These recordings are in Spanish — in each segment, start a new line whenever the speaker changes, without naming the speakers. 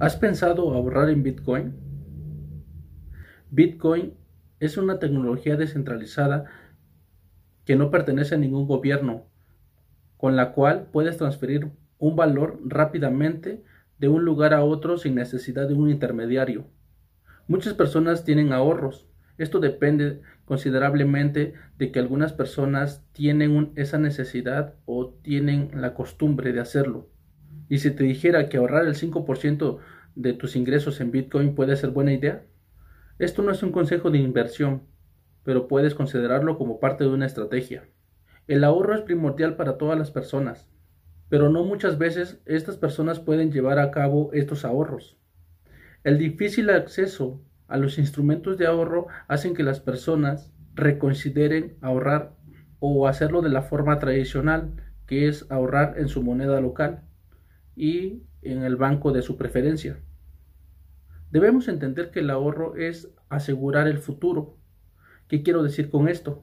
¿Has pensado ahorrar en Bitcoin? Bitcoin es una tecnología descentralizada que no pertenece a ningún gobierno, con la cual puedes transferir un valor rápidamente de un lugar a otro sin necesidad de un intermediario. Muchas personas tienen ahorros. Esto depende considerablemente de que algunas personas tienen esa necesidad o tienen la costumbre de hacerlo. Y si te dijera que ahorrar el 5% de tus ingresos en Bitcoin puede ser buena idea, esto no es un consejo de inversión, pero puedes considerarlo como parte de una estrategia. El ahorro es primordial para todas las personas, pero no muchas veces estas personas pueden llevar a cabo estos ahorros. El difícil acceso a los instrumentos de ahorro hacen que las personas reconsideren ahorrar o hacerlo de la forma tradicional, que es ahorrar en su moneda local y en el banco de su preferencia. Debemos entender que el ahorro es asegurar el futuro. ¿Qué quiero decir con esto?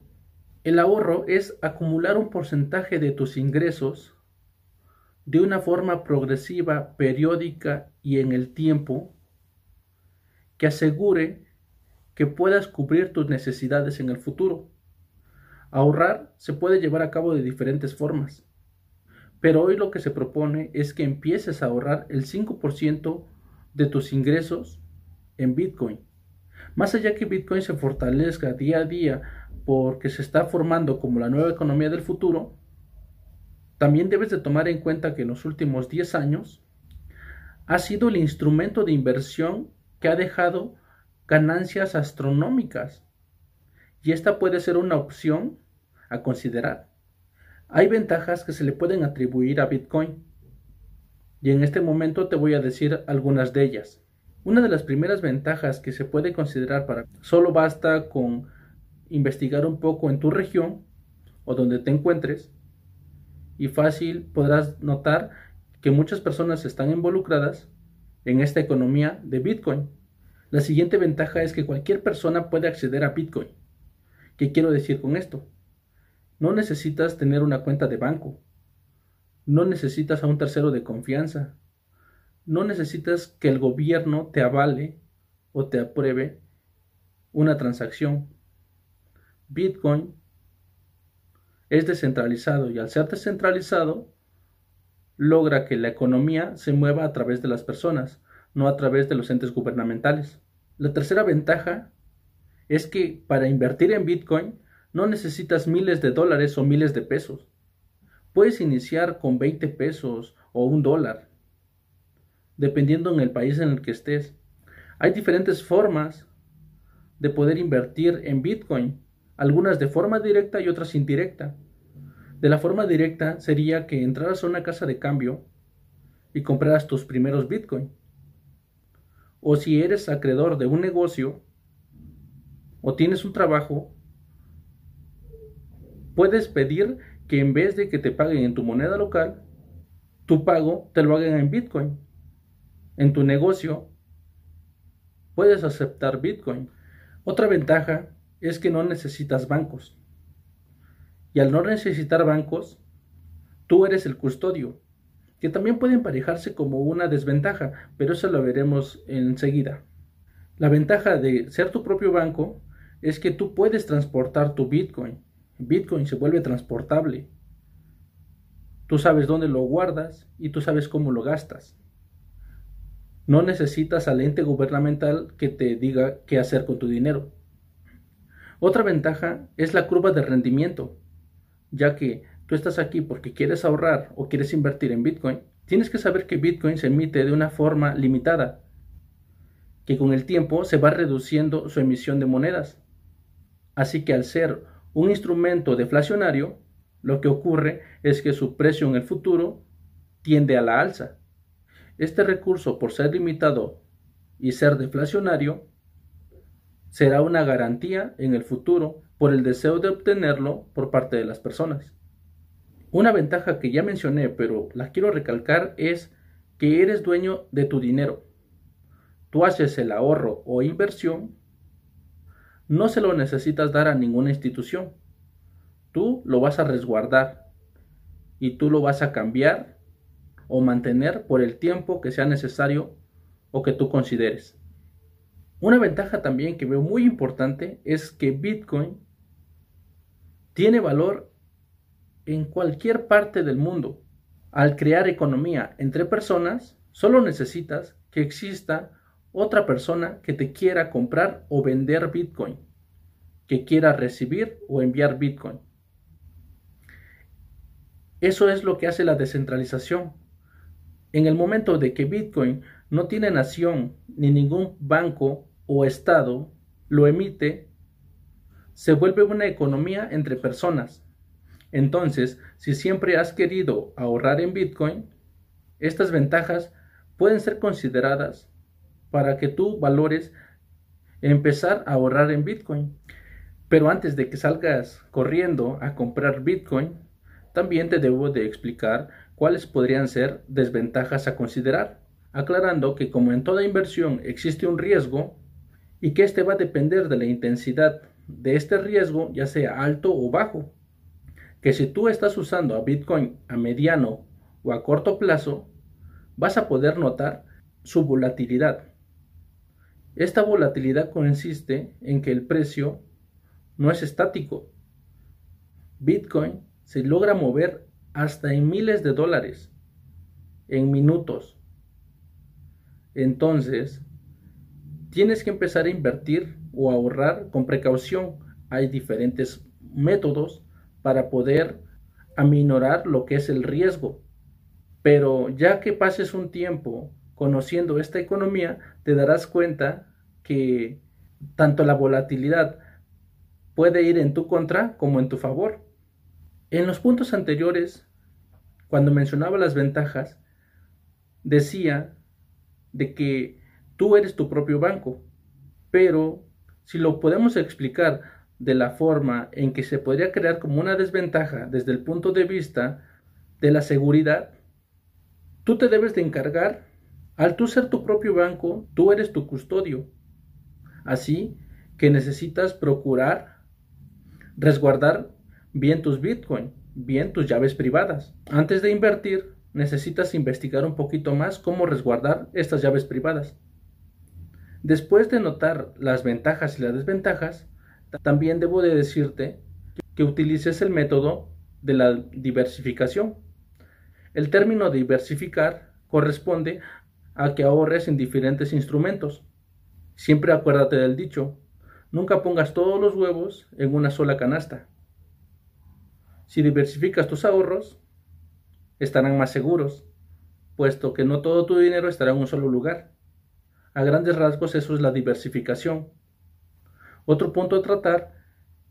El ahorro es acumular un porcentaje de tus ingresos de una forma progresiva, periódica y en el tiempo que asegure que puedas cubrir tus necesidades en el futuro. Ahorrar se puede llevar a cabo de diferentes formas, pero hoy lo que se propone es que empieces a ahorrar el 5% de tus ingresos en Bitcoin. Más allá que Bitcoin se fortalezca día a día porque se está formando como la nueva economía del futuro, también debes de tomar en cuenta que en los últimos 10 años ha sido el instrumento de inversión que ha dejado ganancias astronómicas. Y esta puede ser una opción a considerar. Hay ventajas que se le pueden atribuir a Bitcoin. Y en este momento te voy a decir algunas de ellas. Una de las primeras ventajas que se puede considerar para solo basta con investigar un poco en tu región o donde te encuentres y fácil podrás notar que muchas personas están involucradas en esta economía de Bitcoin. La siguiente ventaja es que cualquier persona puede acceder a Bitcoin. ¿Qué quiero decir con esto? No necesitas tener una cuenta de banco. No necesitas a un tercero de confianza. No necesitas que el gobierno te avale o te apruebe una transacción. Bitcoin es descentralizado y al ser descentralizado logra que la economía se mueva a través de las personas, no a través de los entes gubernamentales. La tercera ventaja es que para invertir en Bitcoin no necesitas miles de dólares o miles de pesos. Puedes iniciar con 20 pesos o un dólar, dependiendo en el país en el que estés. Hay diferentes formas de poder invertir en Bitcoin, algunas de forma directa y otras indirecta. De la forma directa sería que entraras a una casa de cambio y compraras tus primeros Bitcoin. O si eres acreedor de un negocio o tienes un trabajo, puedes pedir que en vez de que te paguen en tu moneda local, tu pago te lo hagan en Bitcoin. En tu negocio puedes aceptar Bitcoin. Otra ventaja es que no necesitas bancos. Y al no necesitar bancos, tú eres el custodio, que también puede emparejarse como una desventaja, pero eso lo veremos enseguida. La ventaja de ser tu propio banco es que tú puedes transportar tu Bitcoin. Bitcoin se vuelve transportable. Tú sabes dónde lo guardas y tú sabes cómo lo gastas. No necesitas al ente gubernamental que te diga qué hacer con tu dinero. Otra ventaja es la curva de rendimiento ya que tú estás aquí porque quieres ahorrar o quieres invertir en Bitcoin, tienes que saber que Bitcoin se emite de una forma limitada, que con el tiempo se va reduciendo su emisión de monedas. Así que al ser un instrumento deflacionario, lo que ocurre es que su precio en el futuro tiende a la alza. Este recurso, por ser limitado y ser deflacionario, será una garantía en el futuro por el deseo de obtenerlo por parte de las personas. Una ventaja que ya mencioné, pero la quiero recalcar, es que eres dueño de tu dinero. Tú haces el ahorro o inversión, no se lo necesitas dar a ninguna institución. Tú lo vas a resguardar y tú lo vas a cambiar o mantener por el tiempo que sea necesario o que tú consideres. Una ventaja también que veo muy importante es que Bitcoin tiene valor en cualquier parte del mundo. Al crear economía entre personas, solo necesitas que exista otra persona que te quiera comprar o vender Bitcoin, que quiera recibir o enviar Bitcoin. Eso es lo que hace la descentralización. En el momento de que Bitcoin no tiene nación ni ningún banco o estado lo emite, se vuelve una economía entre personas. Entonces, si siempre has querido ahorrar en Bitcoin, estas ventajas pueden ser consideradas para que tú valores empezar a ahorrar en Bitcoin. Pero antes de que salgas corriendo a comprar Bitcoin, también te debo de explicar cuáles podrían ser desventajas a considerar aclarando que como en toda inversión existe un riesgo y que este va a depender de la intensidad de este riesgo, ya sea alto o bajo, que si tú estás usando a Bitcoin a mediano o a corto plazo, vas a poder notar su volatilidad. Esta volatilidad consiste en que el precio no es estático. Bitcoin se logra mover hasta en miles de dólares en minutos entonces, tienes que empezar a invertir o ahorrar con precaución. Hay diferentes métodos para poder aminorar lo que es el riesgo. Pero ya que pases un tiempo conociendo esta economía, te darás cuenta que tanto la volatilidad puede ir en tu contra como en tu favor. En los puntos anteriores, cuando mencionaba las ventajas, decía de que tú eres tu propio banco. Pero si lo podemos explicar de la forma en que se podría crear como una desventaja desde el punto de vista de la seguridad, tú te debes de encargar, al tú ser tu propio banco, tú eres tu custodio. Así que necesitas procurar resguardar bien tus Bitcoin, bien tus llaves privadas. Antes de invertir, necesitas investigar un poquito más cómo resguardar estas llaves privadas. Después de notar las ventajas y las desventajas, también debo de decirte que utilices el método de la diversificación. El término diversificar corresponde a que ahorres en diferentes instrumentos. Siempre acuérdate del dicho, nunca pongas todos los huevos en una sola canasta. Si diversificas tus ahorros, estarán más seguros, puesto que no todo tu dinero estará en un solo lugar. A grandes rasgos eso es la diversificación. Otro punto a tratar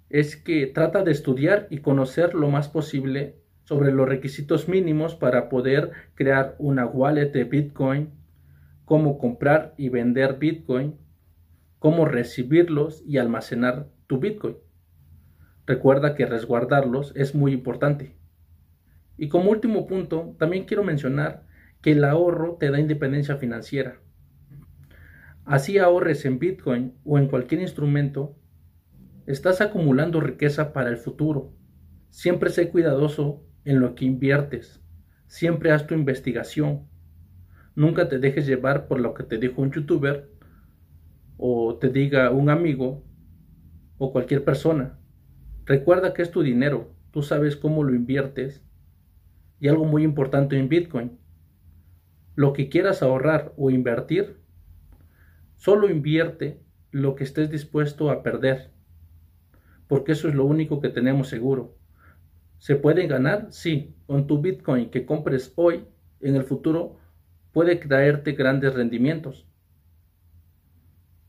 es que trata de estudiar y conocer lo más posible sobre los requisitos mínimos para poder crear una wallet de Bitcoin, cómo comprar y vender Bitcoin, cómo recibirlos y almacenar tu Bitcoin. Recuerda que resguardarlos es muy importante. Y como último punto, también quiero mencionar que el ahorro te da independencia financiera. Así ahorres en Bitcoin o en cualquier instrumento, estás acumulando riqueza para el futuro. Siempre sé cuidadoso en lo que inviertes. Siempre haz tu investigación. Nunca te dejes llevar por lo que te dijo un youtuber o te diga un amigo o cualquier persona. Recuerda que es tu dinero. Tú sabes cómo lo inviertes y algo muy importante en Bitcoin. Lo que quieras ahorrar o invertir, solo invierte lo que estés dispuesto a perder. Porque eso es lo único que tenemos seguro. ¿Se puede ganar? Sí. Con tu Bitcoin que compres hoy, en el futuro puede traerte grandes rendimientos.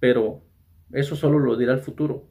Pero eso solo lo dirá el futuro.